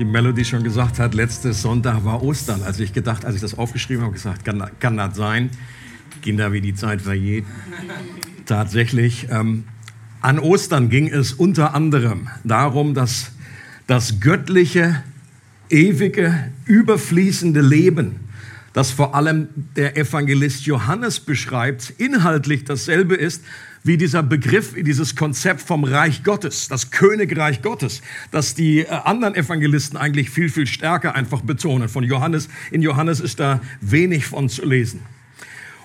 die Melody schon gesagt hat, letztes Sonntag war Ostern. Als ich gedacht, als ich das aufgeschrieben habe, gesagt, kann, kann das sein? Kinder, wie die Zeit vergeht. Tatsächlich, ähm, an Ostern ging es unter anderem darum, dass das göttliche, ewige, überfließende Leben, das vor allem der Evangelist Johannes beschreibt, inhaltlich dasselbe ist, wie dieser Begriff, dieses Konzept vom Reich Gottes, das Königreich Gottes, das die äh, anderen Evangelisten eigentlich viel, viel stärker einfach betonen. Von Johannes, in Johannes ist da wenig von zu lesen.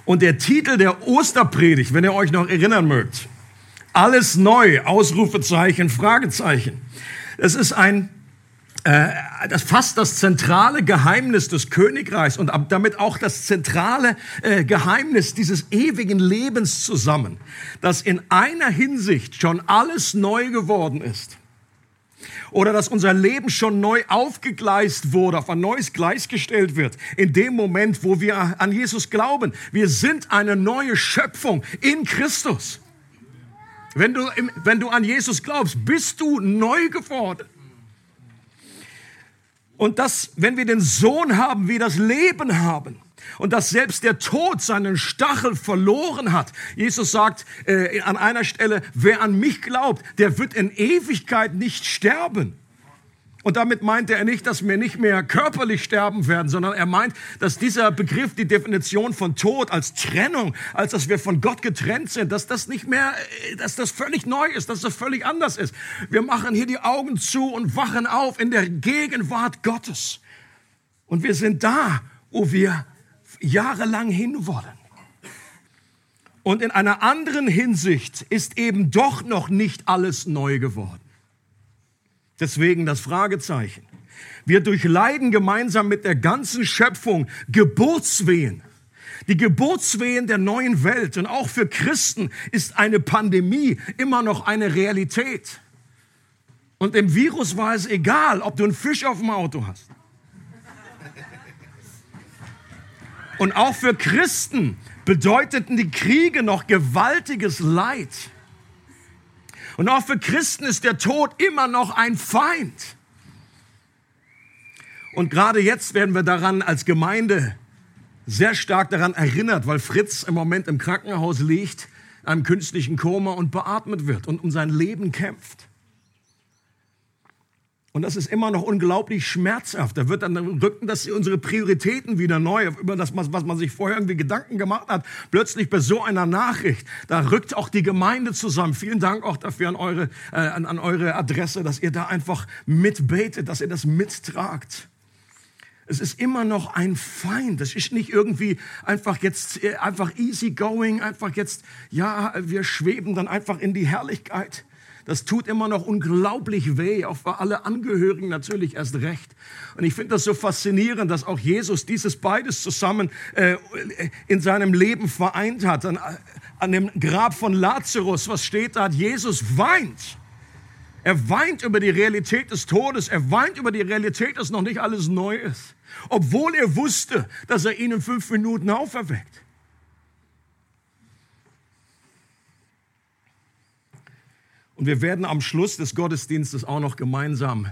Und der Titel der Osterpredigt, wenn ihr euch noch erinnern mögt, alles neu, Ausrufezeichen, Fragezeichen. Es ist ein das fasst das zentrale Geheimnis des Königreichs und damit auch das zentrale äh, Geheimnis dieses ewigen Lebens zusammen, dass in einer Hinsicht schon alles neu geworden ist. Oder dass unser Leben schon neu aufgegleist wurde, auf ein neues Gleis gestellt wird, in dem Moment, wo wir an Jesus glauben. Wir sind eine neue Schöpfung in Christus. Wenn du, wenn du an Jesus glaubst, bist du neu geworden. Und dass, wenn wir den Sohn haben, wir das Leben haben. Und dass selbst der Tod seinen Stachel verloren hat. Jesus sagt äh, an einer Stelle, wer an mich glaubt, der wird in Ewigkeit nicht sterben. Und damit meinte er nicht, dass wir nicht mehr körperlich sterben werden, sondern er meint, dass dieser Begriff, die Definition von Tod als Trennung, als dass wir von Gott getrennt sind, dass das nicht mehr, dass das völlig neu ist, dass das völlig anders ist. Wir machen hier die Augen zu und wachen auf in der Gegenwart Gottes. Und wir sind da, wo wir jahrelang hinwollen. Und in einer anderen Hinsicht ist eben doch noch nicht alles neu geworden. Deswegen das Fragezeichen. Wir durchleiden gemeinsam mit der ganzen Schöpfung Geburtswehen. Die Geburtswehen der neuen Welt. Und auch für Christen ist eine Pandemie immer noch eine Realität. Und dem Virus war es egal, ob du einen Fisch auf dem Auto hast. Und auch für Christen bedeuteten die Kriege noch gewaltiges Leid. Und auch für Christen ist der Tod immer noch ein Feind. Und gerade jetzt werden wir daran als Gemeinde sehr stark daran erinnert, weil Fritz im Moment im Krankenhaus liegt, einem künstlichen Koma und beatmet wird und um sein Leben kämpft. Und das ist immer noch unglaublich schmerzhaft. Da wird dann rücken das unsere Prioritäten wieder neu, über das, was man sich vorher irgendwie Gedanken gemacht hat. Plötzlich bei so einer Nachricht, da rückt auch die Gemeinde zusammen. Vielen Dank auch dafür an eure, äh, an, an eure Adresse, dass ihr da einfach mitbetet, dass ihr das mittragt. Es ist immer noch ein Feind. Das ist nicht irgendwie einfach jetzt, äh, einfach easy going, einfach jetzt, ja, wir schweben dann einfach in die Herrlichkeit. Das tut immer noch unglaublich weh, auch für alle Angehörigen natürlich erst recht. Und ich finde das so faszinierend, dass auch Jesus dieses beides zusammen äh, in seinem Leben vereint hat. An, an dem Grab von Lazarus, was steht da? Jesus weint. Er weint über die Realität des Todes. Er weint über die Realität, dass noch nicht alles neu ist. Obwohl er wusste, dass er ihn in fünf Minuten auferweckt. Und wir werden am Schluss des Gottesdienstes auch noch gemeinsam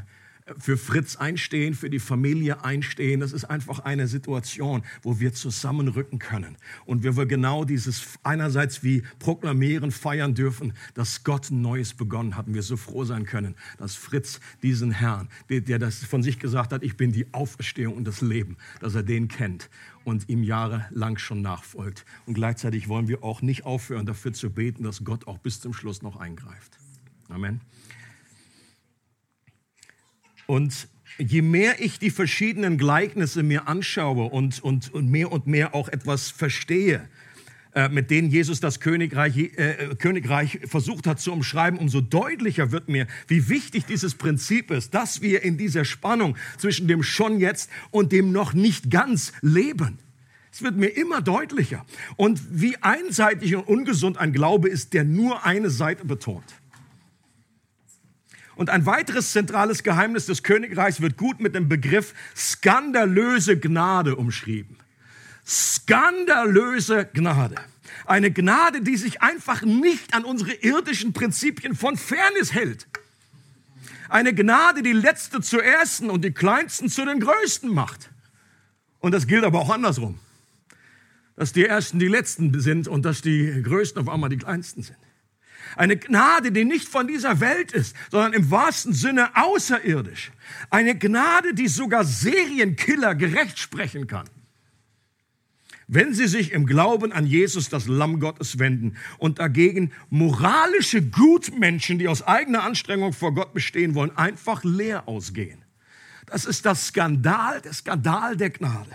für Fritz einstehen, für die Familie einstehen. Das ist einfach eine Situation, wo wir zusammenrücken können und wir genau dieses einerseits wie proklamieren, feiern dürfen, dass Gott Neues begonnen hat und wir so froh sein können, dass Fritz diesen Herrn, der, der das von sich gesagt hat, ich bin die Auferstehung und das Leben, dass er den kennt und ihm jahrelang schon nachfolgt. Und gleichzeitig wollen wir auch nicht aufhören, dafür zu beten, dass Gott auch bis zum Schluss noch eingreift. Amen. Und je mehr ich die verschiedenen Gleichnisse mir anschaue und, und, und mehr und mehr auch etwas verstehe, äh, mit denen Jesus das Königreich, äh, Königreich versucht hat zu umschreiben, umso deutlicher wird mir, wie wichtig dieses Prinzip ist, dass wir in dieser Spannung zwischen dem schon jetzt und dem noch nicht ganz leben. Es wird mir immer deutlicher. Und wie einseitig und ungesund ein Glaube ist, der nur eine Seite betont. Und ein weiteres zentrales Geheimnis des Königreichs wird gut mit dem Begriff skandalöse Gnade umschrieben. Skandalöse Gnade. Eine Gnade, die sich einfach nicht an unsere irdischen Prinzipien von Fairness hält. Eine Gnade, die Letzte zu Ersten und die Kleinsten zu den Größten macht. Und das gilt aber auch andersrum. Dass die Ersten die Letzten sind und dass die Größten auf einmal die Kleinsten sind. Eine Gnade, die nicht von dieser Welt ist, sondern im wahrsten Sinne außerirdisch. Eine Gnade, die sogar Serienkiller gerecht sprechen kann. Wenn sie sich im Glauben an Jesus, das Lamm Gottes, wenden und dagegen moralische Gutmenschen, die aus eigener Anstrengung vor Gott bestehen wollen, einfach leer ausgehen. Das ist das Skandal, der Skandal der Gnade.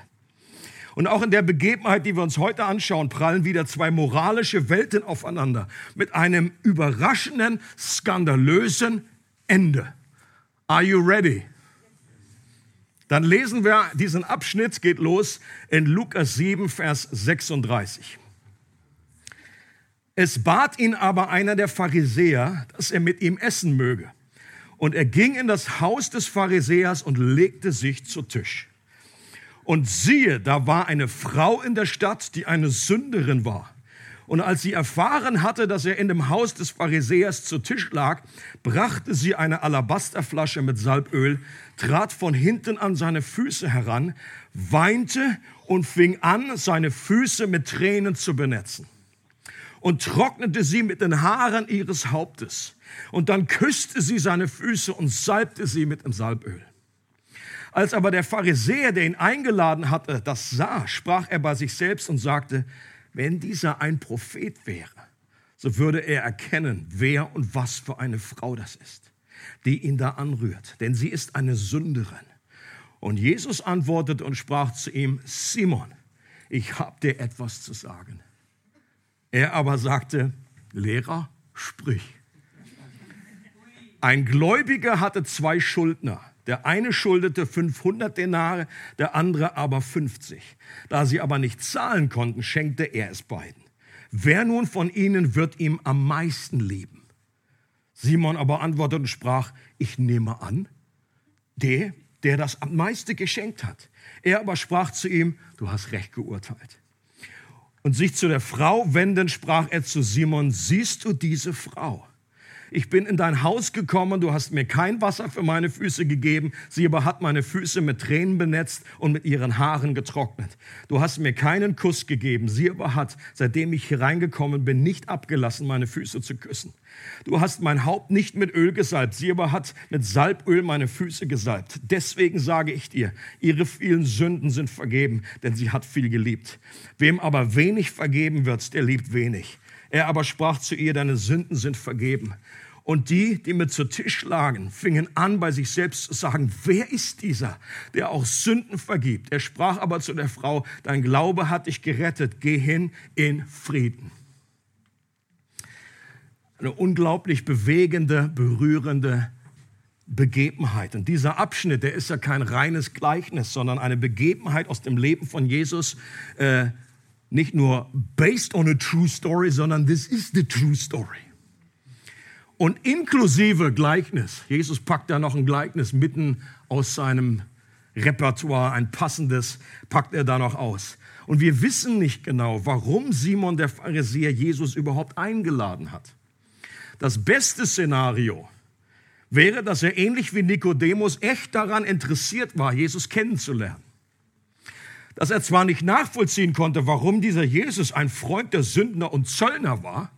Und auch in der Begebenheit, die wir uns heute anschauen, prallen wieder zwei moralische Welten aufeinander mit einem überraschenden, skandalösen Ende. Are you ready? Dann lesen wir diesen Abschnitt, geht los in Lukas 7, Vers 36. Es bat ihn aber einer der Pharisäer, dass er mit ihm essen möge. Und er ging in das Haus des Pharisäers und legte sich zu Tisch. Und siehe, da war eine Frau in der Stadt, die eine Sünderin war. Und als sie erfahren hatte, dass er in dem Haus des Pharisäers zu Tisch lag, brachte sie eine Alabasterflasche mit Salböl, trat von hinten an seine Füße heran, weinte und fing an, seine Füße mit Tränen zu benetzen und trocknete sie mit den Haaren ihres Hauptes. Und dann küsste sie seine Füße und salbte sie mit dem Salböl. Als aber der Pharisäer, der ihn eingeladen hatte, das sah, sprach er bei sich selbst und sagte, wenn dieser ein Prophet wäre, so würde er erkennen, wer und was für eine Frau das ist, die ihn da anrührt. Denn sie ist eine Sünderin. Und Jesus antwortete und sprach zu ihm, Simon, ich habe dir etwas zu sagen. Er aber sagte, Lehrer, sprich. Ein Gläubiger hatte zwei Schuldner. Der eine schuldete 500 Denare, der andere aber 50. Da sie aber nicht zahlen konnten, schenkte er es beiden. Wer nun von ihnen wird ihm am meisten lieben? Simon aber antwortete und sprach, ich nehme an, der, der das am meisten geschenkt hat. Er aber sprach zu ihm, du hast recht geurteilt. Und sich zu der Frau wendend sprach er zu Simon, siehst du diese Frau? Ich bin in dein Haus gekommen, du hast mir kein Wasser für meine Füße gegeben, sie aber hat meine Füße mit Tränen benetzt und mit ihren Haaren getrocknet. Du hast mir keinen Kuss gegeben, sie aber hat, seitdem ich hereingekommen bin, nicht abgelassen, meine Füße zu küssen. Du hast mein Haupt nicht mit Öl gesalbt, sie aber hat mit Salböl meine Füße gesalbt. Deswegen sage ich dir, ihre vielen Sünden sind vergeben, denn sie hat viel geliebt. Wem aber wenig vergeben wird, der liebt wenig. Er aber sprach zu ihr, deine Sünden sind vergeben. Und die, die mit zu Tisch lagen, fingen an, bei sich selbst zu sagen, wer ist dieser, der auch Sünden vergibt? Er sprach aber zu der Frau, dein Glaube hat dich gerettet, geh hin in Frieden. Eine unglaublich bewegende, berührende Begebenheit. Und dieser Abschnitt, der ist ja kein reines Gleichnis, sondern eine Begebenheit aus dem Leben von Jesus, äh, nicht nur based on a true story, sondern this is the true story. Und inklusive Gleichnis, Jesus packt da noch ein Gleichnis mitten aus seinem Repertoire, ein passendes, packt er da noch aus. Und wir wissen nicht genau, warum Simon der Pharisäer Jesus überhaupt eingeladen hat. Das beste Szenario wäre, dass er ähnlich wie Nikodemus echt daran interessiert war, Jesus kennenzulernen dass er zwar nicht nachvollziehen konnte, warum dieser Jesus ein Freund der Sündner und Zöllner war,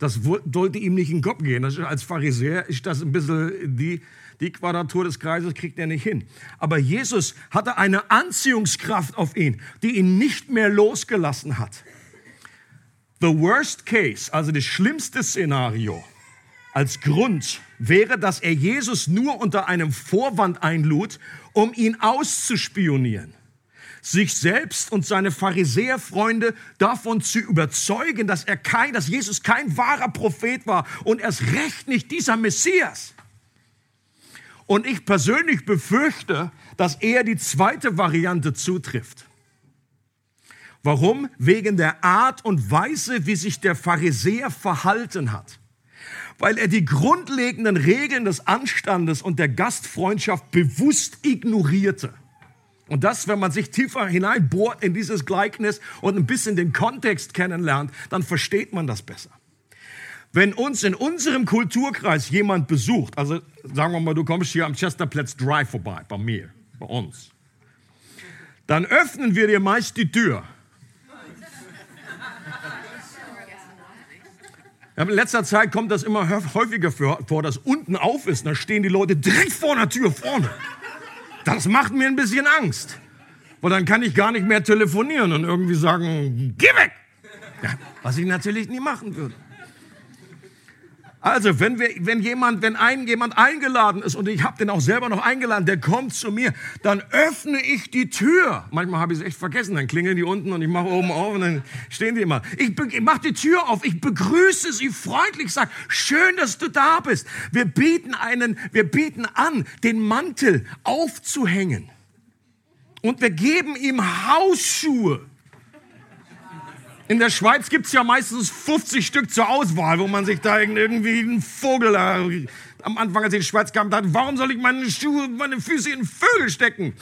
das sollte ihm nicht in den Kopf gehen. als Pharisäer ist das ein bisschen die, die Quadratur des Kreises kriegt er nicht hin. Aber Jesus hatte eine Anziehungskraft auf ihn, die ihn nicht mehr losgelassen hat. The worst case, also das schlimmste Szenario als Grund wäre, dass er Jesus nur unter einem Vorwand einlud, um ihn auszuspionieren sich selbst und seine Pharisäerfreunde davon zu überzeugen, dass er kein, dass Jesus kein wahrer Prophet war und erst recht nicht dieser Messias. Und ich persönlich befürchte, dass eher die zweite Variante zutrifft. Warum? Wegen der Art und Weise, wie sich der Pharisäer verhalten hat. Weil er die grundlegenden Regeln des Anstandes und der Gastfreundschaft bewusst ignorierte. Und das, wenn man sich tiefer hineinbohrt in dieses Gleichnis und ein bisschen den Kontext kennenlernt, dann versteht man das besser. Wenn uns in unserem Kulturkreis jemand besucht, also sagen wir mal, du kommst hier am Chesterplatz Drive vorbei, bei mir, bei uns, dann öffnen wir dir meist die Tür. in letzter Zeit kommt das immer häufiger vor, dass unten auf ist, da stehen die Leute direkt vor der Tür vorne. Das macht mir ein bisschen Angst. Weil dann kann ich gar nicht mehr telefonieren und irgendwie sagen, geh weg! Ja, was ich natürlich nie machen würde. Also, wenn, wir, wenn jemand, wenn ein, jemand eingeladen ist und ich habe den auch selber noch eingeladen, der kommt zu mir, dann öffne ich die Tür. Manchmal habe ich es echt vergessen, dann klingeln die unten und ich mache oben auf und dann stehen die immer. Ich, ich mache die Tür auf, ich begrüße sie freundlich, sage, schön, dass du da bist. Wir bieten einen, wir bieten an, den Mantel aufzuhängen. Und wir geben ihm Hausschuhe. In der Schweiz gibt es ja meistens 50 Stück zur Auswahl, wo man sich da irgendwie einen Vogel am Anfang, als ich in die Schweiz kam, dachte, warum soll ich meine Schuhe, meine Füße in Vögel stecken?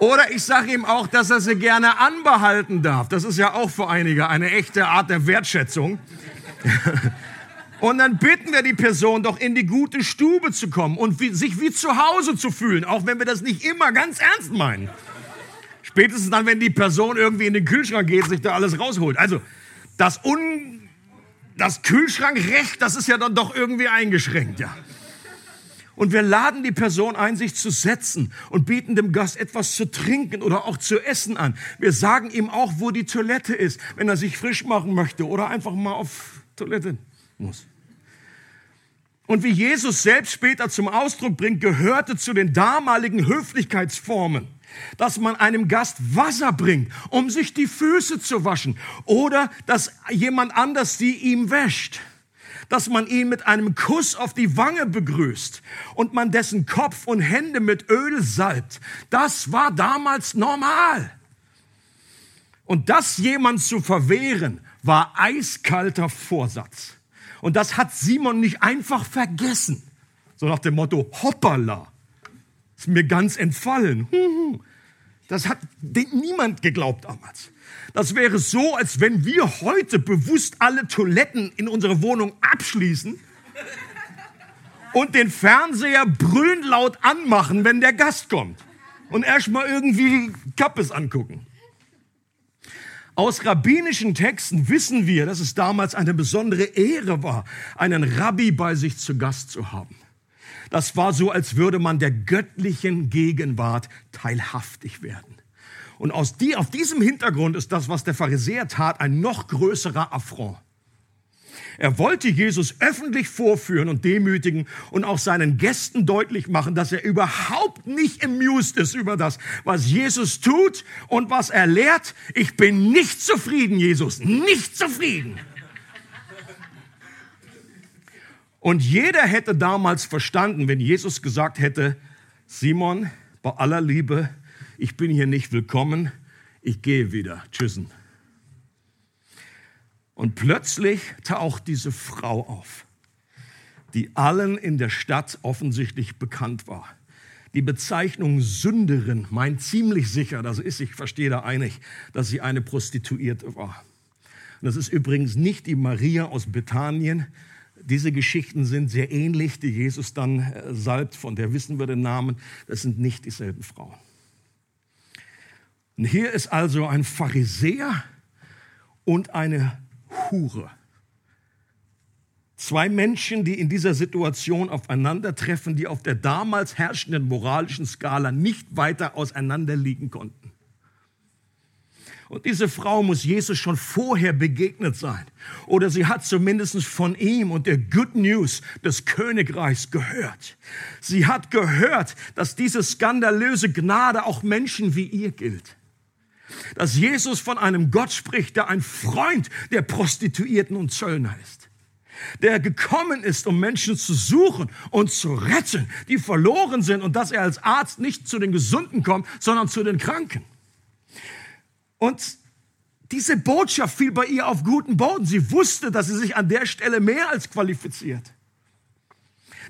Oder ich sage ihm auch, dass er sie gerne anbehalten darf. Das ist ja auch für einige eine echte Art der Wertschätzung. Und dann bitten wir die Person doch in die gute Stube zu kommen und wie, sich wie zu Hause zu fühlen, auch wenn wir das nicht immer ganz ernst meinen. Spätestens dann, wenn die Person irgendwie in den Kühlschrank geht, sich da alles rausholt. Also das, Un, das Kühlschrankrecht, das ist ja dann doch irgendwie eingeschränkt, ja. Und wir laden die Person ein, sich zu setzen und bieten dem Gast etwas zu trinken oder auch zu essen an. Wir sagen ihm auch, wo die Toilette ist, wenn er sich frisch machen möchte oder einfach mal auf Toilette muss. Und wie Jesus selbst später zum Ausdruck bringt, gehörte zu den damaligen Höflichkeitsformen, dass man einem Gast Wasser bringt, um sich die Füße zu waschen oder dass jemand anders die ihm wäscht dass man ihn mit einem Kuss auf die Wange begrüßt und man dessen Kopf und Hände mit Öl salbt. Das war damals normal. Und das jemand zu verwehren, war eiskalter Vorsatz. Und das hat Simon nicht einfach vergessen. So nach dem Motto, hoppala, ist mir ganz entfallen. Das hat niemand geglaubt damals. Das wäre so, als wenn wir heute bewusst alle Toiletten in unserer Wohnung abschließen und den Fernseher brüllend laut anmachen, wenn der Gast kommt. Und erstmal irgendwie Kappes angucken. Aus rabbinischen Texten wissen wir, dass es damals eine besondere Ehre war, einen Rabbi bei sich zu Gast zu haben. Das war so, als würde man der göttlichen Gegenwart teilhaftig werden. Und aus die, auf diesem Hintergrund ist das, was der Pharisäer tat, ein noch größerer Affront. Er wollte Jesus öffentlich vorführen und demütigen und auch seinen Gästen deutlich machen, dass er überhaupt nicht amused ist über das, was Jesus tut und was er lehrt. Ich bin nicht zufrieden, Jesus, nicht zufrieden. Und jeder hätte damals verstanden, wenn Jesus gesagt hätte, Simon, bei aller Liebe, ich bin hier nicht willkommen, ich gehe wieder. Tschüssen. Und plötzlich taucht diese Frau auf, die allen in der Stadt offensichtlich bekannt war. Die Bezeichnung Sünderin meint ziemlich sicher, das ist, ich verstehe da einig, dass sie eine Prostituierte war. Und das ist übrigens nicht die Maria aus Bethanien. Diese Geschichten sind sehr ähnlich, die Jesus dann äh, salbt, von der wissen wir den Namen. Das sind nicht dieselben Frauen. Und hier ist also ein Pharisäer und eine Hure. Zwei Menschen, die in dieser Situation aufeinandertreffen, die auf der damals herrschenden moralischen Skala nicht weiter auseinander liegen konnten. Und diese Frau muss Jesus schon vorher begegnet sein. Oder sie hat zumindest von ihm und der Good News des Königreichs gehört. Sie hat gehört, dass diese skandalöse Gnade auch Menschen wie ihr gilt dass Jesus von einem Gott spricht, der ein Freund der Prostituierten und Zöllner ist. Der gekommen ist, um Menschen zu suchen und zu retten, die verloren sind und dass er als Arzt nicht zu den Gesunden kommt, sondern zu den Kranken. Und diese Botschaft fiel bei ihr auf guten Boden. Sie wusste, dass sie sich an der Stelle mehr als qualifiziert.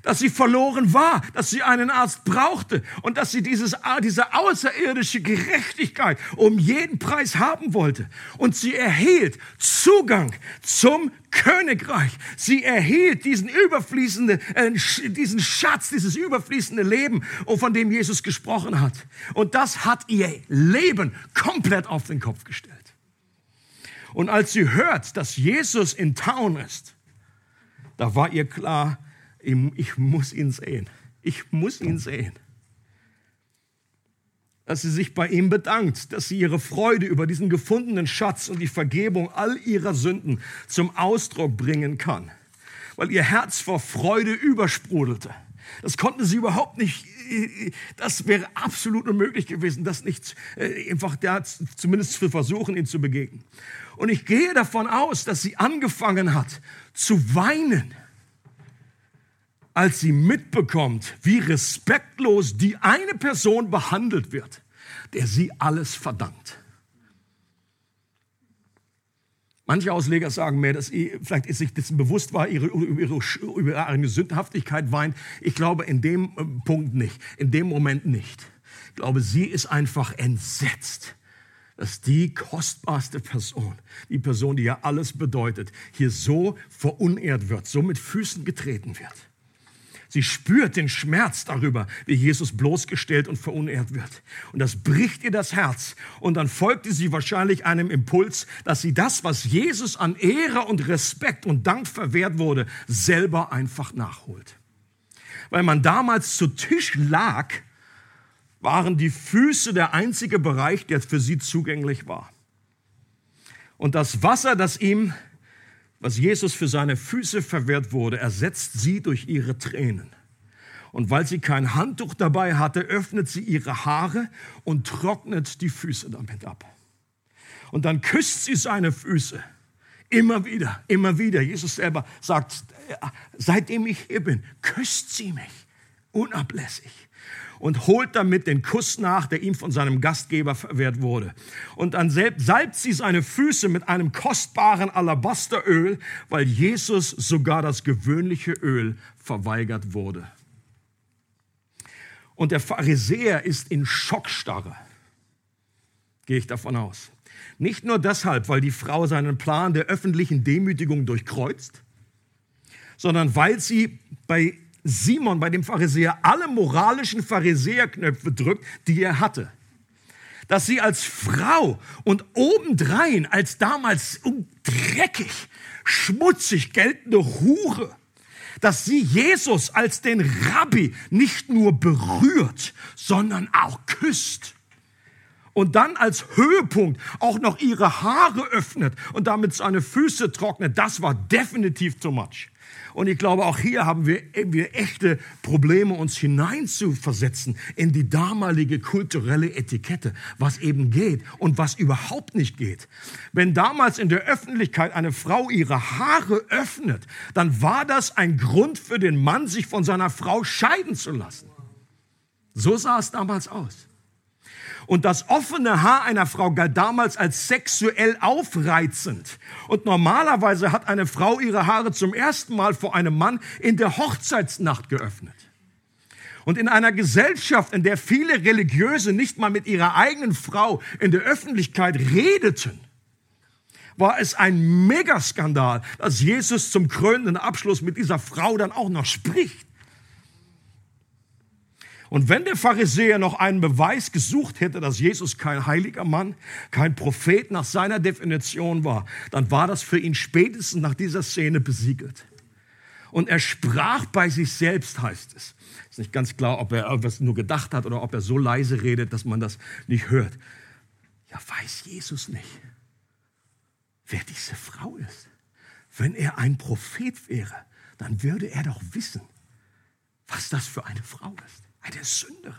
Dass sie verloren war, dass sie einen Arzt brauchte und dass sie dieses, diese außerirdische Gerechtigkeit um jeden Preis haben wollte. Und sie erhielt Zugang zum Königreich. Sie erhielt diesen überfließende, äh, diesen Schatz, dieses überfließende Leben, von dem Jesus gesprochen hat. Und das hat ihr Leben komplett auf den Kopf gestellt. Und als sie hört, dass Jesus in Town ist, da war ihr klar, ich muss ihn sehen. Ich muss ihn sehen. Dass sie sich bei ihm bedankt, dass sie ihre Freude über diesen gefundenen Schatz und die Vergebung all ihrer Sünden zum Ausdruck bringen kann. Weil ihr Herz vor Freude übersprudelte. Das konnten sie überhaupt nicht, das wäre absolut unmöglich gewesen, das nicht äh, einfach da zumindest zu versuchen, ihn zu begegnen. Und ich gehe davon aus, dass sie angefangen hat zu weinen als sie mitbekommt, wie respektlos die eine Person behandelt wird, der sie alles verdankt. Manche Ausleger sagen mir, dass sie vielleicht ist sich dessen bewusst war, ihre, über, ihre, über ihre Sündhaftigkeit weint. Ich glaube in dem äh, Punkt nicht, in dem Moment nicht. Ich glaube, sie ist einfach entsetzt, dass die kostbarste Person, die Person, die ja alles bedeutet, hier so verunehrt wird, so mit Füßen getreten wird. Sie spürt den Schmerz darüber, wie Jesus bloßgestellt und verunehrt wird. Und das bricht ihr das Herz. Und dann folgte sie wahrscheinlich einem Impuls, dass sie das, was Jesus an Ehre und Respekt und Dank verwehrt wurde, selber einfach nachholt. Weil man damals zu Tisch lag, waren die Füße der einzige Bereich, der für sie zugänglich war. Und das Wasser, das ihm was Jesus für seine Füße verwehrt wurde, ersetzt sie durch ihre Tränen. Und weil sie kein Handtuch dabei hatte, öffnet sie ihre Haare und trocknet die Füße damit ab. Und dann küsst sie seine Füße. Immer wieder, immer wieder. Jesus selber sagt, seitdem ich hier bin, küsst sie mich unablässig und holt damit den Kuss nach, der ihm von seinem Gastgeber verwehrt wurde. Und dann salbt sie seine Füße mit einem kostbaren Alabasteröl, weil Jesus sogar das gewöhnliche Öl verweigert wurde. Und der Pharisäer ist in Schockstarre, gehe ich davon aus. Nicht nur deshalb, weil die Frau seinen Plan der öffentlichen Demütigung durchkreuzt, sondern weil sie bei Simon, bei dem Pharisäer, alle moralischen Pharisäerknöpfe drückt, die er hatte. Dass sie als Frau und obendrein als damals dreckig, schmutzig geltende Hure, dass sie Jesus als den Rabbi nicht nur berührt, sondern auch küsst und dann als Höhepunkt auch noch ihre Haare öffnet und damit seine Füße trocknet, das war definitiv too much. Und ich glaube, auch hier haben wir, wir echte Probleme, uns hineinzuversetzen in die damalige kulturelle Etikette, was eben geht und was überhaupt nicht geht. Wenn damals in der Öffentlichkeit eine Frau ihre Haare öffnet, dann war das ein Grund für den Mann, sich von seiner Frau scheiden zu lassen. So sah es damals aus. Und das offene Haar einer Frau galt damals als sexuell aufreizend. Und normalerweise hat eine Frau ihre Haare zum ersten Mal vor einem Mann in der Hochzeitsnacht geöffnet. Und in einer Gesellschaft, in der viele Religiöse nicht mal mit ihrer eigenen Frau in der Öffentlichkeit redeten, war es ein Megaskandal, dass Jesus zum krönenden Abschluss mit dieser Frau dann auch noch spricht. Und wenn der Pharisäer noch einen Beweis gesucht hätte, dass Jesus kein heiliger Mann, kein Prophet nach seiner Definition war, dann war das für ihn spätestens nach dieser Szene besiegelt. Und er sprach bei sich selbst, heißt es. Ist nicht ganz klar, ob er irgendwas nur gedacht hat oder ob er so leise redet, dass man das nicht hört. Ja, weiß Jesus nicht, wer diese Frau ist. Wenn er ein Prophet wäre, dann würde er doch wissen, was das für eine Frau ist eine Sünderin.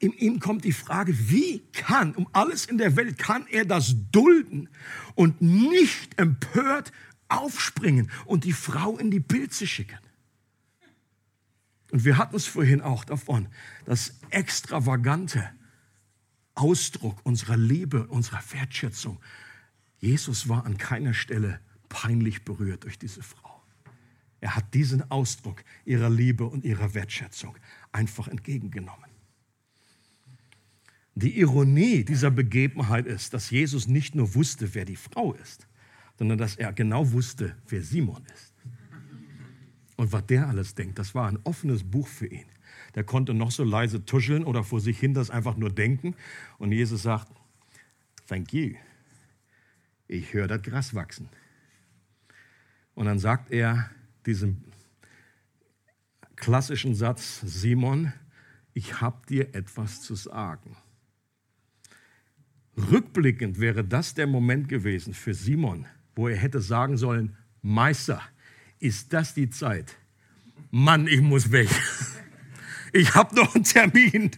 In ihm kommt die Frage, wie kann, um alles in der Welt, kann er das dulden und nicht empört aufspringen und die Frau in die Pilze schicken? Und wir hatten es vorhin auch davon, das extravagante Ausdruck unserer Liebe, unserer Wertschätzung. Jesus war an keiner Stelle peinlich berührt durch diese Frau. Er hat diesen Ausdruck ihrer Liebe und ihrer Wertschätzung einfach entgegengenommen. Die Ironie dieser Begebenheit ist, dass Jesus nicht nur wusste, wer die Frau ist, sondern dass er genau wusste, wer Simon ist. Und was der alles denkt, das war ein offenes Buch für ihn. Der konnte noch so leise tuscheln oder vor sich hin das einfach nur denken. Und Jesus sagt, thank you. Ich höre das Gras wachsen. Und dann sagt er diesen klassischen Satz, Simon, ich habe dir etwas zu sagen. Rückblickend wäre das der Moment gewesen für Simon, wo er hätte sagen sollen, Meister, ist das die Zeit? Mann, ich muss weg. Ich habe noch einen Termin.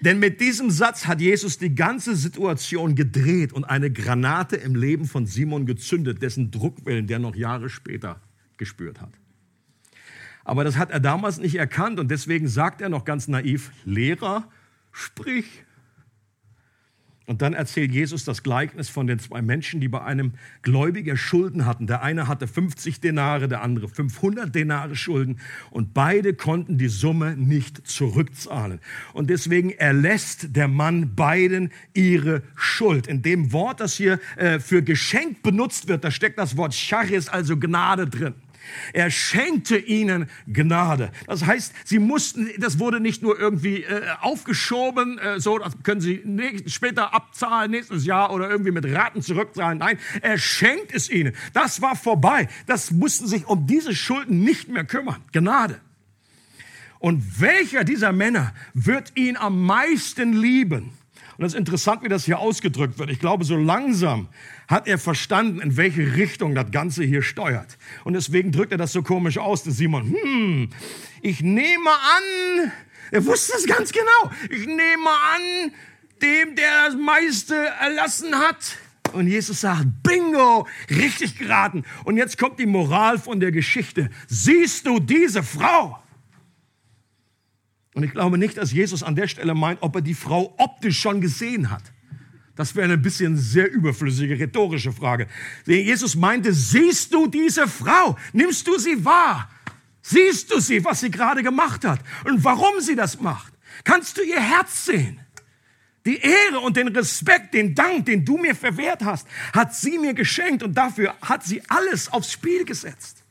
Denn mit diesem Satz hat Jesus die ganze Situation gedreht und eine Granate im Leben von Simon gezündet, dessen Druckwellen der noch Jahre später gespürt hat. Aber das hat er damals nicht erkannt und deswegen sagt er noch ganz naiv, Lehrer, sprich. Und dann erzählt Jesus das Gleichnis von den zwei Menschen, die bei einem Gläubiger Schulden hatten. Der eine hatte 50 Denare, der andere 500 Denare Schulden und beide konnten die Summe nicht zurückzahlen. Und deswegen erlässt der Mann beiden ihre Schuld. In dem Wort, das hier äh, für Geschenk benutzt wird, da steckt das Wort Charis, also Gnade drin. Er schenkte ihnen Gnade. Das heißt, sie mussten, das wurde nicht nur irgendwie äh, aufgeschoben, äh, so das können sie nächst, später abzahlen, nächstes Jahr oder irgendwie mit Raten zurückzahlen. Nein, er schenkt es ihnen. Das war vorbei. Das mussten sich um diese Schulden nicht mehr kümmern. Gnade. Und welcher dieser Männer wird ihn am meisten lieben? Und das ist interessant, wie das hier ausgedrückt wird. Ich glaube, so langsam hat er verstanden, in welche Richtung das Ganze hier steuert. Und deswegen drückt er das so komisch aus, der Simon. Hm, ich nehme an, er wusste es ganz genau. Ich nehme an, dem, der das meiste erlassen hat. Und Jesus sagt, bingo, richtig geraten. Und jetzt kommt die Moral von der Geschichte. Siehst du diese Frau? Und ich glaube nicht, dass Jesus an der Stelle meint, ob er die Frau optisch schon gesehen hat. Das wäre eine bisschen sehr überflüssige rhetorische Frage. Jesus meinte, siehst du diese Frau? Nimmst du sie wahr? Siehst du sie, was sie gerade gemacht hat und warum sie das macht? Kannst du ihr Herz sehen? Die Ehre und den Respekt, den Dank, den du mir verwehrt hast, hat sie mir geschenkt und dafür hat sie alles aufs Spiel gesetzt.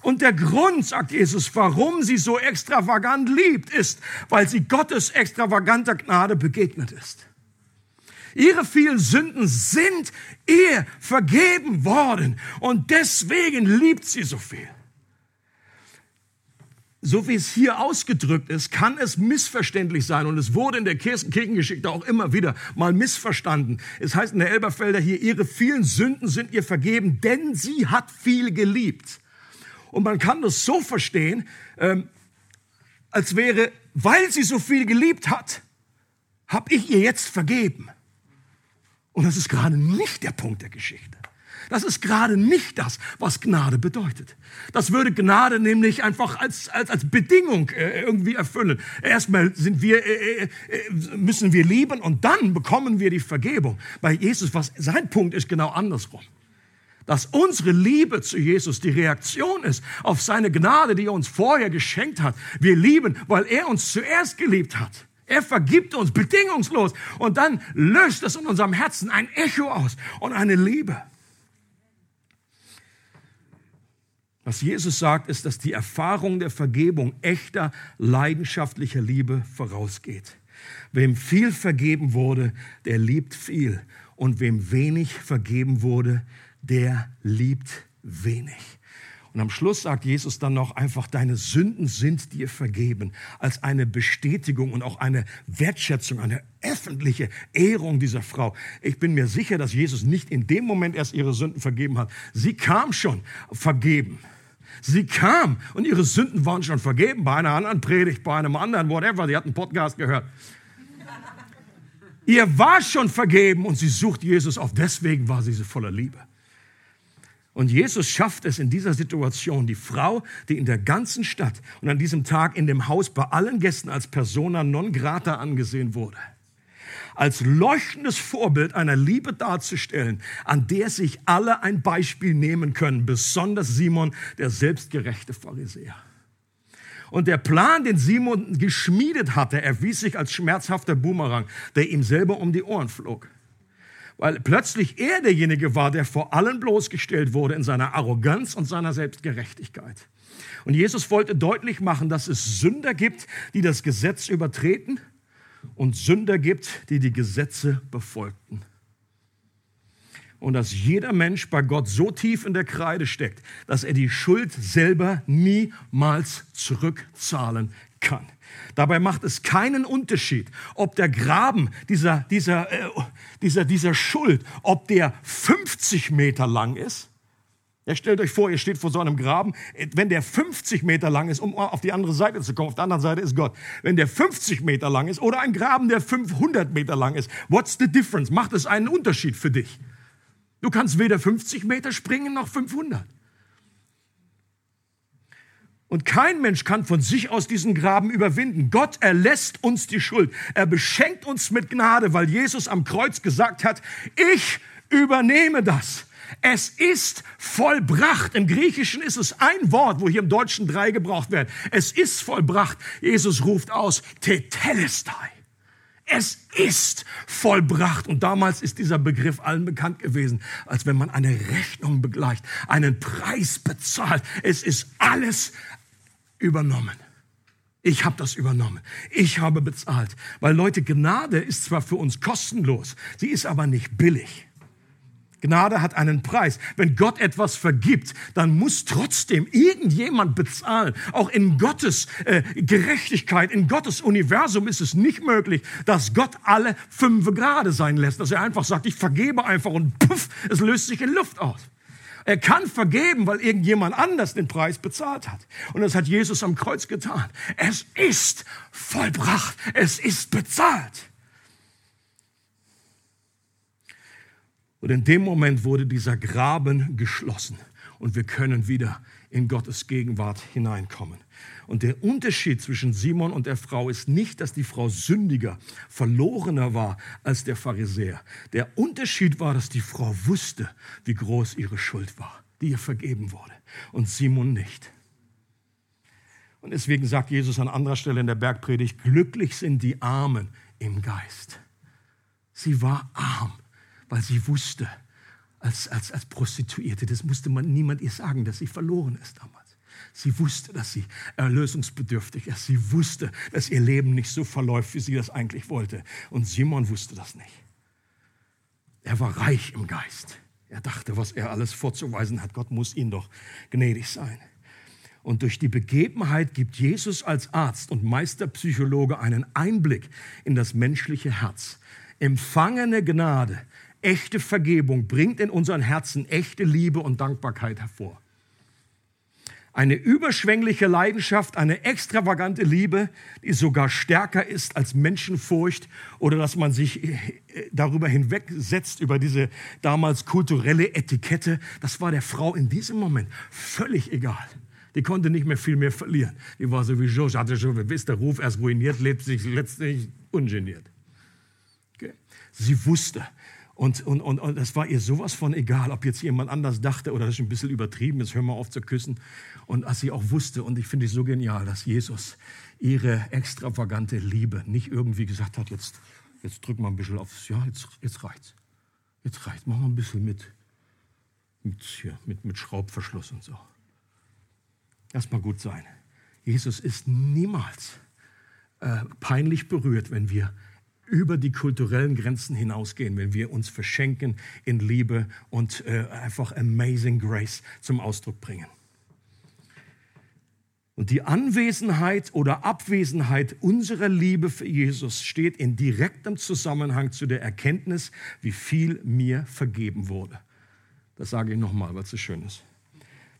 Und der Grund, sagt Jesus, warum sie so extravagant liebt, ist, weil sie Gottes extravaganter Gnade begegnet ist. Ihre vielen Sünden sind ihr vergeben worden und deswegen liebt sie so viel. So wie es hier ausgedrückt ist, kann es missverständlich sein und es wurde in der Kirchengeschichte auch immer wieder mal missverstanden. Es heißt in der Elberfelder hier, ihre vielen Sünden sind ihr vergeben, denn sie hat viel geliebt. Und man kann das so verstehen, ähm, als wäre, weil sie so viel geliebt hat, habe ich ihr jetzt vergeben. Und das ist gerade nicht der Punkt der Geschichte. Das ist gerade nicht das, was Gnade bedeutet. Das würde Gnade nämlich einfach als, als, als Bedingung äh, irgendwie erfüllen. Erstmal sind wir, äh, äh, äh müssen wir lieben und dann bekommen wir die Vergebung. Bei Jesus, was sein Punkt ist genau andersrum dass unsere Liebe zu Jesus die Reaktion ist auf seine Gnade, die er uns vorher geschenkt hat. Wir lieben, weil er uns zuerst geliebt hat. Er vergibt uns bedingungslos und dann löst es in unserem Herzen ein Echo aus und eine Liebe. Was Jesus sagt, ist, dass die Erfahrung der Vergebung echter, leidenschaftlicher Liebe vorausgeht. Wem viel vergeben wurde, der liebt viel. Und wem wenig vergeben wurde, der liebt wenig. Und am Schluss sagt Jesus dann noch einfach, deine Sünden sind dir vergeben, als eine Bestätigung und auch eine Wertschätzung, eine öffentliche Ehrung dieser Frau. Ich bin mir sicher, dass Jesus nicht in dem Moment erst ihre Sünden vergeben hat. Sie kam schon vergeben. Sie kam und ihre Sünden waren schon vergeben bei einer anderen Predigt, bei einem anderen, whatever. Sie hat einen Podcast gehört. Ihr war schon vergeben und sie sucht Jesus auf. Deswegen war sie so voller Liebe. Und Jesus schafft es in dieser Situation, die Frau, die in der ganzen Stadt und an diesem Tag in dem Haus bei allen Gästen als persona non grata angesehen wurde, als leuchtendes Vorbild einer Liebe darzustellen, an der sich alle ein Beispiel nehmen können, besonders Simon, der selbstgerechte Pharisäer. Und der Plan, den Simon geschmiedet hatte, erwies sich als schmerzhafter Boomerang, der ihm selber um die Ohren flog. Weil plötzlich er derjenige war, der vor allen bloßgestellt wurde in seiner Arroganz und seiner Selbstgerechtigkeit. Und Jesus wollte deutlich machen, dass es Sünder gibt, die das Gesetz übertreten und Sünder gibt, die die Gesetze befolgten. Und dass jeder Mensch bei Gott so tief in der Kreide steckt, dass er die Schuld selber niemals zurückzahlen kann. Dabei macht es keinen Unterschied, ob der Graben dieser, dieser, äh, dieser, dieser Schuld, ob der 50 Meter lang ist ja, stellt euch vor, ihr steht vor so einem Graben. Wenn der 50 Meter lang ist, um auf die andere Seite zu kommen, auf der anderen Seite ist Gott. Wenn der 50 Meter lang ist oder ein Graben, der 500 Meter lang ist, what's the difference? Macht es einen Unterschied für dich? Du kannst weder 50 Meter springen noch 500. Und kein Mensch kann von sich aus diesen Graben überwinden. Gott erlässt uns die Schuld. Er beschenkt uns mit Gnade, weil Jesus am Kreuz gesagt hat, ich übernehme das. Es ist vollbracht. Im Griechischen ist es ein Wort, wo hier im Deutschen drei gebraucht werden. Es ist vollbracht. Jesus ruft aus, Tetelestai. Es ist vollbracht. Und damals ist dieser Begriff allen bekannt gewesen, als wenn man eine Rechnung begleicht, einen Preis bezahlt. Es ist alles übernommen. Ich habe das übernommen. Ich habe bezahlt. Weil Leute, Gnade ist zwar für uns kostenlos, sie ist aber nicht billig. Gnade hat einen Preis. Wenn Gott etwas vergibt, dann muss trotzdem irgendjemand bezahlen. Auch in Gottes äh, Gerechtigkeit, in Gottes Universum ist es nicht möglich, dass Gott alle fünf Grade sein lässt, dass er einfach sagt, ich vergebe einfach und puff, es löst sich in Luft aus. Er kann vergeben, weil irgendjemand anders den Preis bezahlt hat. Und das hat Jesus am Kreuz getan. Es ist vollbracht. Es ist bezahlt. Und in dem Moment wurde dieser Graben geschlossen und wir können wieder in Gottes Gegenwart hineinkommen. Und der Unterschied zwischen Simon und der Frau ist nicht, dass die Frau sündiger, verlorener war als der Pharisäer. Der Unterschied war, dass die Frau wusste, wie groß ihre Schuld war, die ihr vergeben wurde. Und Simon nicht. Und deswegen sagt Jesus an anderer Stelle in der Bergpredigt, glücklich sind die Armen im Geist. Sie war arm weil sie wusste, als, als, als Prostituierte, das musste man niemand ihr sagen, dass sie verloren ist damals. Sie wusste, dass sie erlösungsbedürftig ist. Sie wusste, dass ihr Leben nicht so verläuft, wie sie das eigentlich wollte. Und Simon wusste das nicht. Er war reich im Geist. Er dachte, was er alles vorzuweisen hat. Gott muss ihn doch gnädig sein. Und durch die Begebenheit gibt Jesus als Arzt und Meisterpsychologe einen Einblick in das menschliche Herz. Empfangene Gnade Echte Vergebung bringt in unseren Herzen echte Liebe und Dankbarkeit hervor. Eine überschwängliche Leidenschaft, eine extravagante Liebe, die sogar stärker ist als Menschenfurcht oder dass man sich äh, darüber hinwegsetzt, über diese damals kulturelle Etikette, das war der Frau in diesem Moment völlig egal. Die konnte nicht mehr viel mehr verlieren. Die war sowieso, hatte schon, wisst der Ruf erst ruiniert, lebt sich letztlich ungeniert. Okay. Sie wusste, und, und, und, und es war ihr sowas von egal, ob jetzt jemand anders dachte oder das ist ein bisschen übertrieben, jetzt hör mal auf zu küssen. Und als sie auch wusste, und ich finde es so genial, dass Jesus ihre extravagante Liebe nicht irgendwie gesagt hat, jetzt, jetzt drück mal ein bisschen aufs, ja, jetzt, jetzt reicht's. Jetzt reicht's, mach mal ein bisschen mit, mit, hier, mit, mit Schraubverschluss und so. Lass mal gut sein. Jesus ist niemals äh, peinlich berührt, wenn wir über die kulturellen Grenzen hinausgehen, wenn wir uns verschenken in Liebe und äh, einfach Amazing Grace zum Ausdruck bringen. Und die Anwesenheit oder Abwesenheit unserer Liebe für Jesus steht in direktem Zusammenhang zu der Erkenntnis, wie viel mir vergeben wurde. Das sage ich nochmal, weil es so schön ist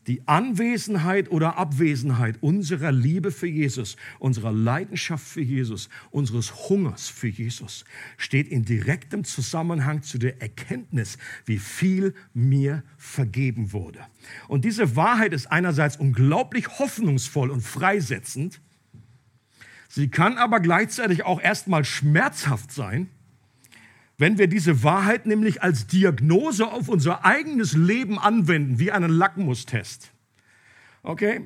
die Anwesenheit oder Abwesenheit unserer Liebe für Jesus, unserer Leidenschaft für Jesus, unseres Hungers für Jesus steht in direktem Zusammenhang zu der Erkenntnis, wie viel mir vergeben wurde. Und diese Wahrheit ist einerseits unglaublich hoffnungsvoll und freisetzend. Sie kann aber gleichzeitig auch erstmal schmerzhaft sein, Wenn wir diese Wahrheit nämlich als Diagnose auf unser eigenes Leben anwenden, wie einen Lackmustest. Okay?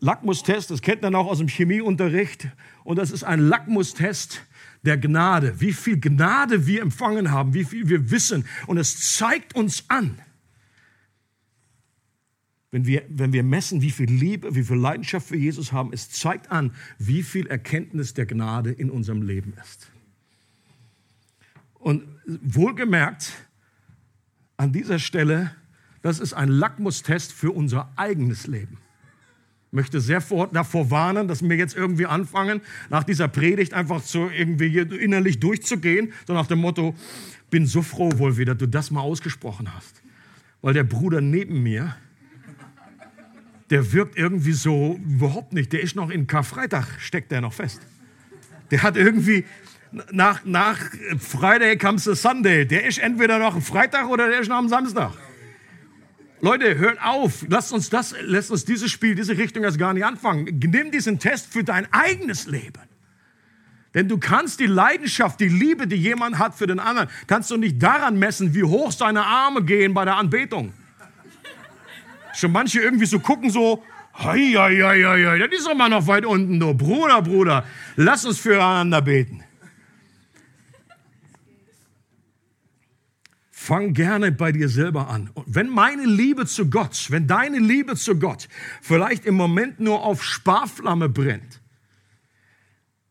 Lackmustest, das kennt man auch aus dem Chemieunterricht. Und das ist ein Lackmustest der Gnade. Wie viel Gnade wir empfangen haben, wie viel wir wissen. Und es zeigt uns an, wenn wir, wenn wir messen, wie viel Liebe, wie viel Leidenschaft für Jesus haben, es zeigt an, wie viel Erkenntnis der Gnade in unserem Leben ist. Und wohlgemerkt, an dieser Stelle, das ist ein Lackmustest für unser eigenes Leben. Ich möchte sehr vor, davor warnen, dass wir jetzt irgendwie anfangen, nach dieser Predigt einfach so irgendwie innerlich durchzugehen, so nach dem Motto, bin so froh wohl wieder, du das mal ausgesprochen hast. Weil der Bruder neben mir, der wirkt irgendwie so überhaupt nicht. Der ist noch in Karfreitag, steckt der noch fest. Der hat irgendwie, nach, nach Friday comes the Sunday. Der ist entweder noch am Freitag oder der ist noch am Samstag. Leute, hört auf. Lasst uns das, lasst uns dieses Spiel, diese Richtung erst gar nicht anfangen. Nimm diesen Test für dein eigenes Leben. Denn du kannst die Leidenschaft, die Liebe, die jemand hat für den anderen, kannst du nicht daran messen, wie hoch seine Arme gehen bei der Anbetung. Schon manche irgendwie so gucken so, hei, hei, hei, hei, das ist immer noch weit unten, du. Bruder, Bruder, lass uns füreinander beten. Fang gerne bei dir selber an. Und wenn meine Liebe zu Gott, wenn deine Liebe zu Gott vielleicht im Moment nur auf Sparflamme brennt,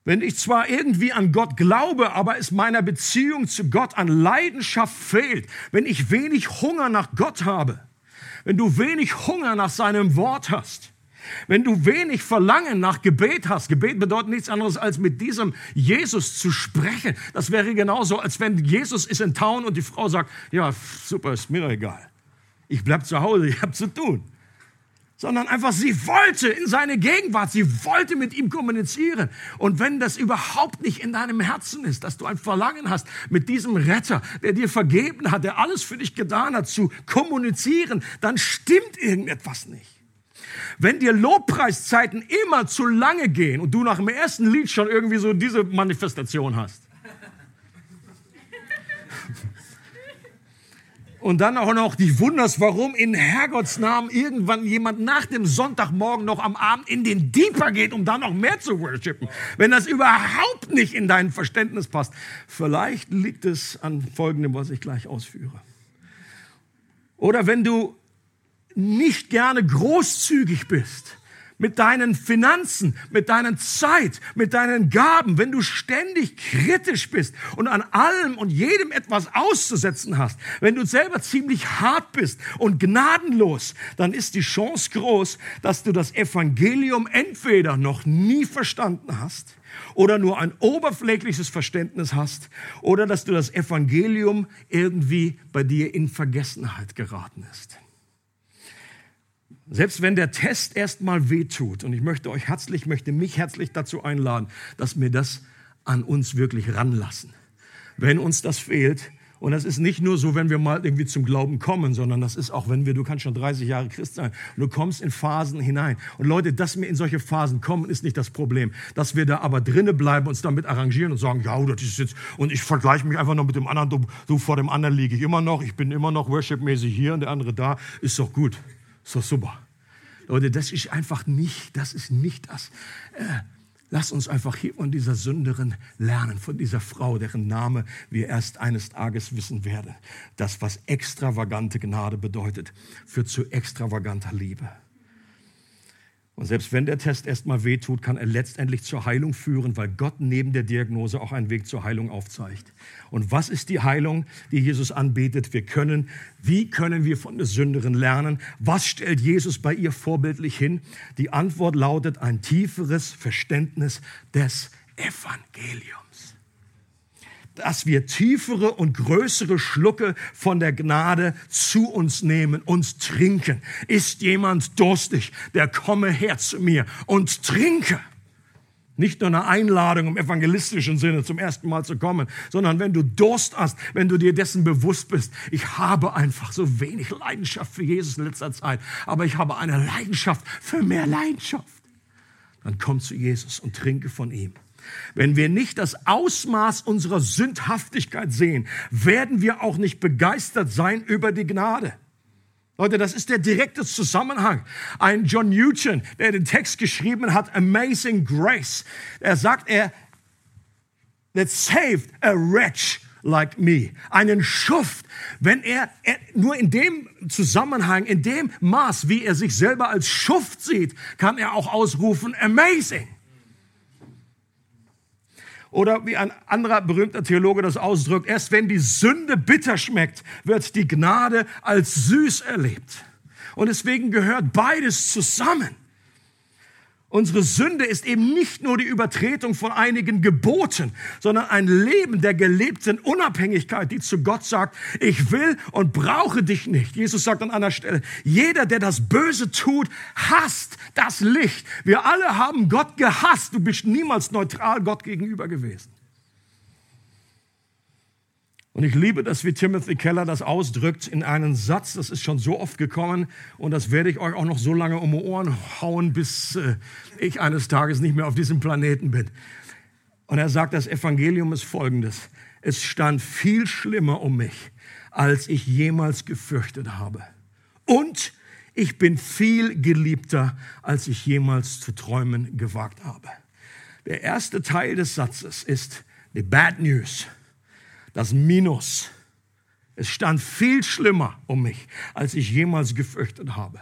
wenn ich zwar irgendwie an Gott glaube, aber es meiner Beziehung zu Gott an Leidenschaft fehlt, wenn ich wenig Hunger nach Gott habe, wenn du wenig Hunger nach seinem Wort hast, wenn du wenig Verlangen nach Gebet hast, Gebet bedeutet nichts anderes als mit diesem Jesus zu sprechen. Das wäre genauso, als wenn Jesus ist in Town und die Frau sagt, ja, super, ist mir doch egal. Ich bleib zu Hause, ich habe zu tun. Sondern einfach, sie wollte in seine Gegenwart, sie wollte mit ihm kommunizieren. Und wenn das überhaupt nicht in deinem Herzen ist, dass du ein Verlangen hast, mit diesem Retter, der dir vergeben hat, der alles für dich getan hat, zu kommunizieren, dann stimmt irgendetwas nicht. Wenn dir Lobpreiszeiten immer zu lange gehen und du nach dem ersten Lied schon irgendwie so diese Manifestation hast. Und dann auch noch dich wunderst, warum in Herrgotts Namen irgendwann jemand nach dem Sonntagmorgen noch am Abend in den Deeper geht, um da noch mehr zu worshipen. Wenn das überhaupt nicht in dein Verständnis passt. Vielleicht liegt es an folgendem, was ich gleich ausführe. Oder wenn du nicht gerne großzügig bist mit deinen Finanzen, mit deiner Zeit, mit deinen Gaben, wenn du ständig kritisch bist und an allem und jedem etwas auszusetzen hast, wenn du selber ziemlich hart bist und gnadenlos, dann ist die Chance groß, dass du das Evangelium entweder noch nie verstanden hast oder nur ein oberflächliches Verständnis hast oder dass du das Evangelium irgendwie bei dir in Vergessenheit geraten ist. Selbst wenn der Test erstmal wehtut, und ich möchte euch herzlich, möchte mich herzlich dazu einladen, dass wir das an uns wirklich ranlassen. Wenn uns das fehlt, und das ist nicht nur so, wenn wir mal irgendwie zum Glauben kommen, sondern das ist auch, wenn wir, du kannst schon 30 Jahre Christ sein und du kommst in Phasen hinein. Und Leute, dass wir in solche Phasen kommen, ist nicht das Problem. Dass wir da aber drinnen bleiben, uns damit arrangieren und sagen, ja, das ist jetzt, und ich vergleiche mich einfach noch mit dem anderen, du, du vor dem anderen liege ich immer noch, ich bin immer noch worshipmäßig hier und der andere da, ist doch gut. Doch super. Leute, das ist einfach nicht, das ist nicht das. Äh, Lass uns einfach hier von dieser Sünderin lernen, von dieser Frau, deren Name wir erst eines Tages wissen werden. Das, was extravagante Gnade bedeutet, führt zu extravaganter Liebe. Und selbst wenn der Test erstmal wehtut, kann er letztendlich zur Heilung führen, weil Gott neben der Diagnose auch einen Weg zur Heilung aufzeigt. Und was ist die Heilung, die Jesus anbetet? Wir können, wie können wir von der Sünderin lernen? Was stellt Jesus bei ihr vorbildlich hin? Die Antwort lautet ein tieferes Verständnis des Evangeliums dass wir tiefere und größere Schlucke von der Gnade zu uns nehmen und trinken. Ist jemand durstig, der komme her zu mir und trinke. Nicht nur eine Einladung im evangelistischen Sinne zum ersten Mal zu kommen, sondern wenn du Durst hast, wenn du dir dessen bewusst bist, ich habe einfach so wenig Leidenschaft für Jesus in letzter Zeit, aber ich habe eine Leidenschaft für mehr Leidenschaft, dann komm zu Jesus und trinke von ihm. Wenn wir nicht das Ausmaß unserer Sündhaftigkeit sehen, werden wir auch nicht begeistert sein über die Gnade. Leute, das ist der direkte Zusammenhang. Ein John Newton, der den Text geschrieben hat, Amazing Grace, er sagt, er that saved a wretch like me. Einen Schuft. Wenn er, er, nur in dem Zusammenhang, in dem Maß, wie er sich selber als Schuft sieht, kann er auch ausrufen, amazing. Oder wie ein anderer berühmter Theologe das ausdrückt, erst wenn die Sünde bitter schmeckt, wird die Gnade als süß erlebt. Und deswegen gehört beides zusammen. Unsere Sünde ist eben nicht nur die Übertretung von einigen Geboten, sondern ein Leben der gelebten Unabhängigkeit, die zu Gott sagt, ich will und brauche dich nicht. Jesus sagt an einer Stelle, jeder, der das Böse tut, hasst das Licht. Wir alle haben Gott gehasst. Du bist niemals neutral Gott gegenüber gewesen. Und ich liebe das, wie Timothy Keller das ausdrückt in einen Satz, das ist schon so oft gekommen und das werde ich euch auch noch so lange um die Ohren hauen, bis äh, ich eines Tages nicht mehr auf diesem Planeten bin. Und er sagt, das Evangelium ist folgendes. Es stand viel schlimmer um mich, als ich jemals gefürchtet habe. Und ich bin viel geliebter, als ich jemals zu träumen gewagt habe. Der erste Teil des Satzes ist die Bad News das Minus. Es stand viel schlimmer um mich, als ich jemals gefürchtet habe.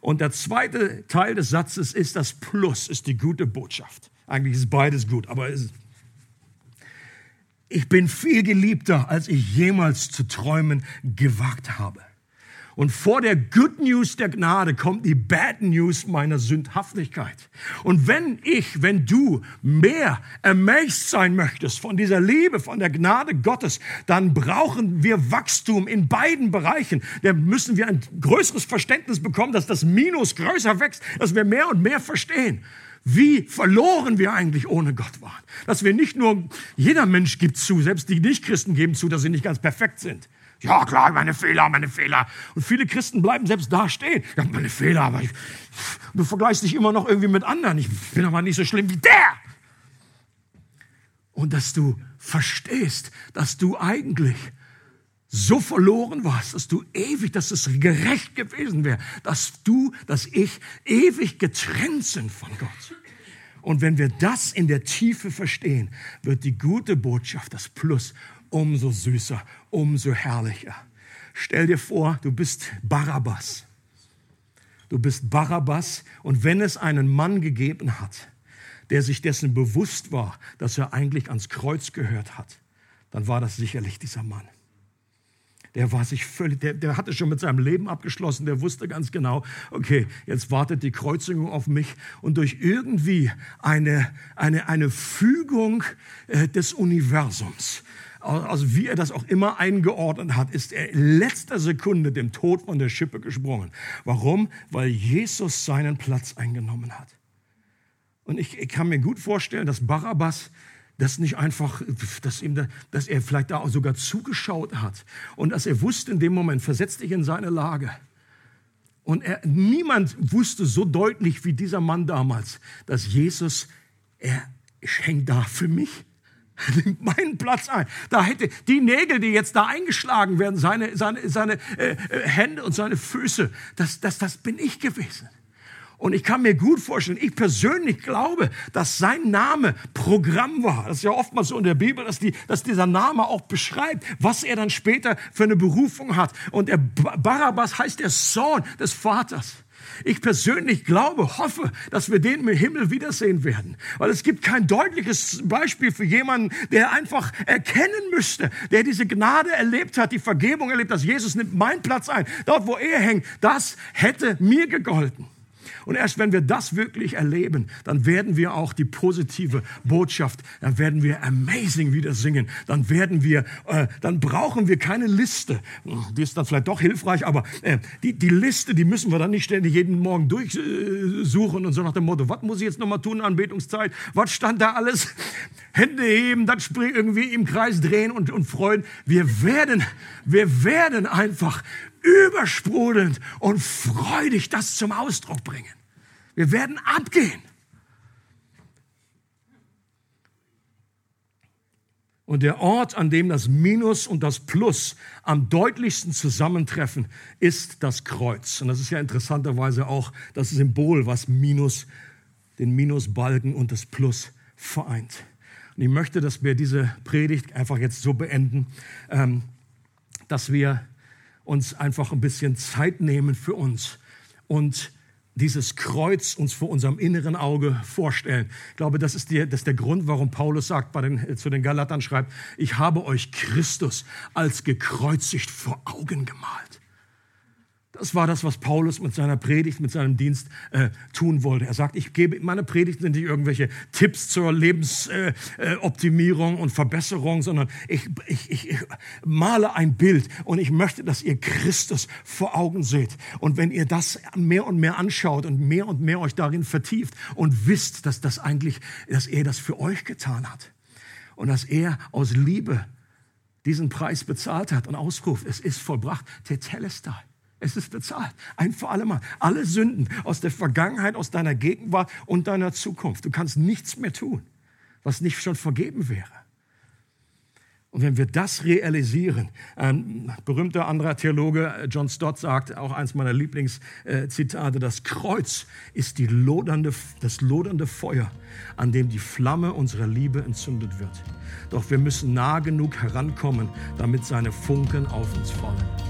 Und der zweite Teil des Satzes ist das Plus, ist die gute Botschaft. Eigentlich ist beides gut, aber ich bin viel geliebter, als ich jemals zu träumen gewagt habe. Und vor der Good News der Gnade kommt die Bad News meiner Sündhaftigkeit. Und wenn ich, wenn du mehr amazed sein möchtest von dieser Liebe, von der Gnade Gottes, dann brauchen wir Wachstum in beiden Bereichen. Da müssen wir ein größeres Verständnis bekommen, dass das Minus größer wächst, dass wir mehr und mehr verstehen wie verloren wir eigentlich ohne Gott waren. Dass wir nicht nur, jeder Mensch gibt zu, selbst die Nichtchristen geben zu, dass sie nicht ganz perfekt sind. Ja, klar, meine Fehler, meine Fehler. Und viele Christen bleiben selbst da stehen. Ja, meine Fehler, aber ich, du vergleichst dich immer noch irgendwie mit anderen. Ich bin aber nicht so schlimm wie der. Und dass du verstehst, dass du eigentlich so verloren warst, dass du ewig, dass es gerecht gewesen wäre, dass du, dass ich ewig getrennt sind von Gott. Und wenn wir das in der Tiefe verstehen, wird die gute Botschaft, das Plus, umso süßer, umso herrlicher. Stell dir vor, du bist Barabbas. Du bist Barabbas und wenn es einen Mann gegeben hat, der sich dessen bewusst war, dass er eigentlich ans Kreuz gehört hat, dann war das sicherlich dieser Mann. Der war sich völlig, der, der hatte schon mit seinem Leben abgeschlossen, der wusste ganz genau, okay, jetzt wartet die Kreuzigung auf mich und durch irgendwie eine, eine, eine Fügung äh, des Universums also wie er das auch immer eingeordnet hat, ist er in letzter Sekunde dem Tod von der Schippe gesprungen. Warum? Weil Jesus seinen Platz eingenommen hat. Und ich, ich kann mir gut vorstellen, dass Barabbas das nicht einfach, dass, ihm da, dass er vielleicht da sogar zugeschaut hat und dass er wusste in dem Moment, versetzt dich in seine Lage. Und er, niemand wusste so deutlich wie dieser Mann damals, dass Jesus, er hängt da für mich nimmt meinen Platz ein. Da hätte die Nägel, die jetzt da eingeschlagen werden, seine, seine, seine äh, äh, Hände und seine Füße, das, das, das bin ich gewesen. Und ich kann mir gut vorstellen, ich persönlich glaube, dass sein Name Programm war. Das ist ja oftmals so in der Bibel, dass, die, dass dieser Name auch beschreibt, was er dann später für eine Berufung hat. Und der Barabbas heißt der Sohn des Vaters. Ich persönlich glaube, hoffe, dass wir den im Himmel wiedersehen werden. Weil es gibt kein deutliches Beispiel für jemanden, der einfach erkennen müsste, der diese Gnade erlebt hat, die Vergebung erlebt, dass Jesus nimmt meinen Platz ein. Dort, wo er hängt, das hätte mir gegolten. Und erst wenn wir das wirklich erleben, dann werden wir auch die positive Botschaft, dann werden wir amazing wieder singen. Dann werden wir, äh, dann brauchen wir keine Liste. Die ist dann vielleicht doch hilfreich, aber äh, die, die Liste, die müssen wir dann nicht ständig jeden Morgen durchsuchen und so nach dem Motto, was muss ich jetzt nochmal tun, Anbetungszeit? Was stand da alles? Hände heben, dann irgendwie im Kreis drehen und, und freuen. Wir werden, wir werden einfach übersprudelnd und freudig das zum Ausdruck bringen. Wir werden abgehen. Und der Ort, an dem das Minus und das Plus am deutlichsten zusammentreffen, ist das Kreuz. Und das ist ja interessanterweise auch das Symbol, was Minus, den Minusbalken und das Plus vereint. Und ich möchte, dass wir diese Predigt einfach jetzt so beenden, ähm, dass wir uns einfach ein bisschen Zeit nehmen für uns und dieses Kreuz uns vor unserem inneren Auge vorstellen. Ich glaube, das ist, die, das ist der Grund, warum Paulus sagt, bei den, zu den Galatern schreibt, ich habe euch Christus als gekreuzigt vor Augen gemalt. Das war das, was Paulus mit seiner Predigt, mit seinem Dienst äh, tun wollte. Er sagt, ich gebe, meine Predigten sind nicht irgendwelche Tipps zur Lebensoptimierung äh, und Verbesserung, sondern ich, ich, ich, ich male ein Bild und ich möchte, dass ihr Christus vor Augen seht. Und wenn ihr das mehr und mehr anschaut und mehr und mehr euch darin vertieft und wisst, dass das eigentlich, dass er das für euch getan hat und dass er aus Liebe diesen Preis bezahlt hat und ausruft, es ist vollbracht, Tetelestai. Es ist bezahlt. Ein für alle Mal. Alle Sünden aus der Vergangenheit, aus deiner Gegenwart und deiner Zukunft. Du kannst nichts mehr tun, was nicht schon vergeben wäre. Und wenn wir das realisieren, ein berühmter anderer Theologe, John Stott, sagt, auch eins meiner Lieblingszitate, das Kreuz ist die lodernde, das lodernde Feuer, an dem die Flamme unserer Liebe entzündet wird. Doch wir müssen nah genug herankommen, damit seine Funken auf uns fallen.